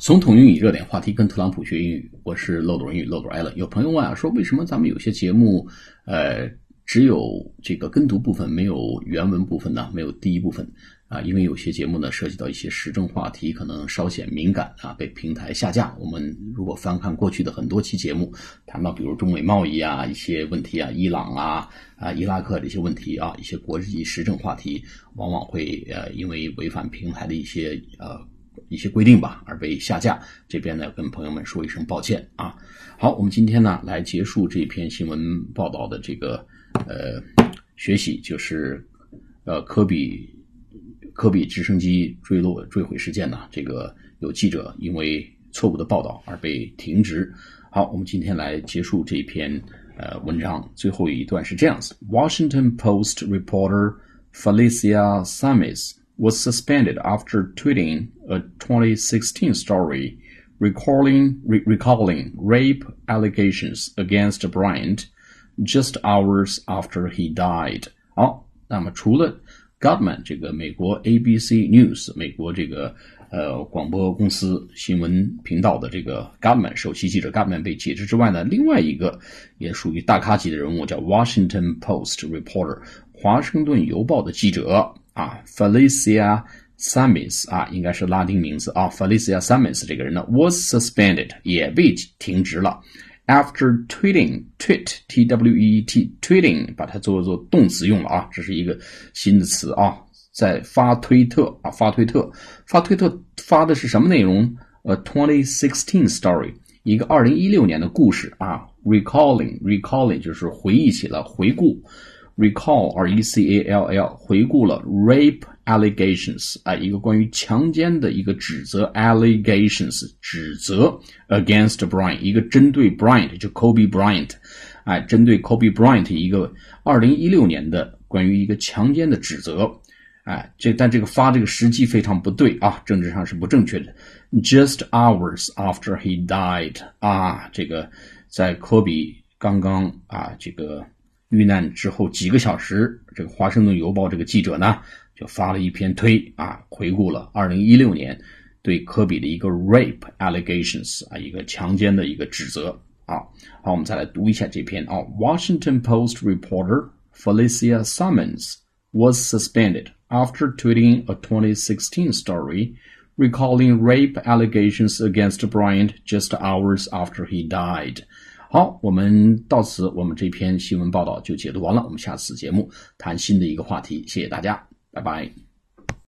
总统英语热点话题，跟特朗普学英语。我是漏斗英语漏斗艾伦。有朋友问啊，说为什么咱们有些节目，呃，只有这个跟读部分，没有原文部分呢？没有第一部分啊？因为有些节目呢，涉及到一些时政话题，可能稍显敏感啊，被平台下架。我们如果翻看过去的很多期节目，谈到比如中美贸易啊一些问题啊，伊朗啊啊伊拉克这些问题啊，一些国际时政话题，往往会呃因为违反平台的一些呃。一些规定吧，而被下架。这边呢，跟朋友们说一声抱歉啊。好，我们今天呢来结束这篇新闻报道的这个呃学习，就是呃科比科比直升机坠落坠毁事件呢。这个有记者因为错误的报道而被停职。好，我们今天来结束这篇呃文章。最后一段是这样子：Washington Post reporter Felicia Samis。was suspended after tweeting a 2016 story recalling, re recalling rape allegations against Bryant just hours after he died. 好，那么除了 Goodman 这个美国 ABC News 美国这个呃广播公司新闻频道的这个 Goodman 首席记者 Goodman 被解职之外呢，另外一个也属于大咖级的人物叫 Washington Post reporter 华盛顿邮报的记者 啊，Felicia Samis 啊，应该是拉丁名字啊。Felicia Samis 这个人呢，was suspended 也被停职了。After tweeting tweet t w e t tweeting 把它做做动词用了啊，这是一个新的词啊，在发推特啊，发推特，发推特发的是什么内容？呃，2016 story 一个2016年的故事啊，recalling recalling 就是回忆起了，回顾。Recall r e c a l l 回顾了 rape allegations 啊，一个关于强奸的一个指责 allegations 指责 against bryan 一个针对 Bryant 就 Kobe Bryant 哎，针对 Kobe Bryant 一个二零一六年的关于一个强奸的指责哎，这但这个发这个时机非常不对啊，政治上是不正确的。Just hours after he died 啊，这个在科比刚刚啊这个。遇难之后几个小时，这个《华盛顿邮报》这个记者呢，就发了一篇推啊，回顾了2016年对科比的一个 rape allegations 啊，一个强奸的一个指责啊。好，我们再来读一下这篇啊。Washington Post reporter Felicia Summons was suspended after tweeting a 2016 story recalling rape allegations against Bryant just hours after he died. 好，我们到此，我们这篇新闻报道就解读完了。我们下次节目谈新的一个话题，谢谢大家，拜拜。